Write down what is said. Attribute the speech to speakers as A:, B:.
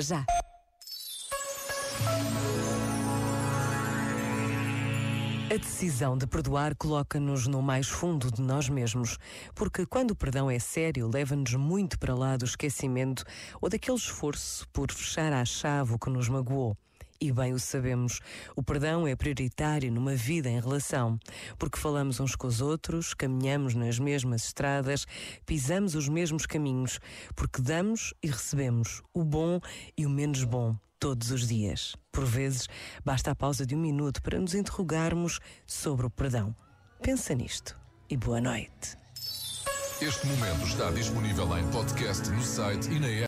A: Já. A decisão de perdoar coloca-nos no mais fundo de nós mesmos, porque quando o perdão é sério, leva-nos muito para lá do esquecimento ou daquele esforço por fechar à chave o que nos magoou. E bem o sabemos, o perdão é prioritário numa vida em relação, porque falamos uns com os outros, caminhamos nas mesmas estradas, pisamos os mesmos caminhos, porque damos e recebemos o bom e o menos bom todos os dias. Por vezes, basta a pausa de um minuto para nos interrogarmos sobre o perdão. Pensa nisto e boa noite.
B: Este momento está disponível em podcast no site e na app.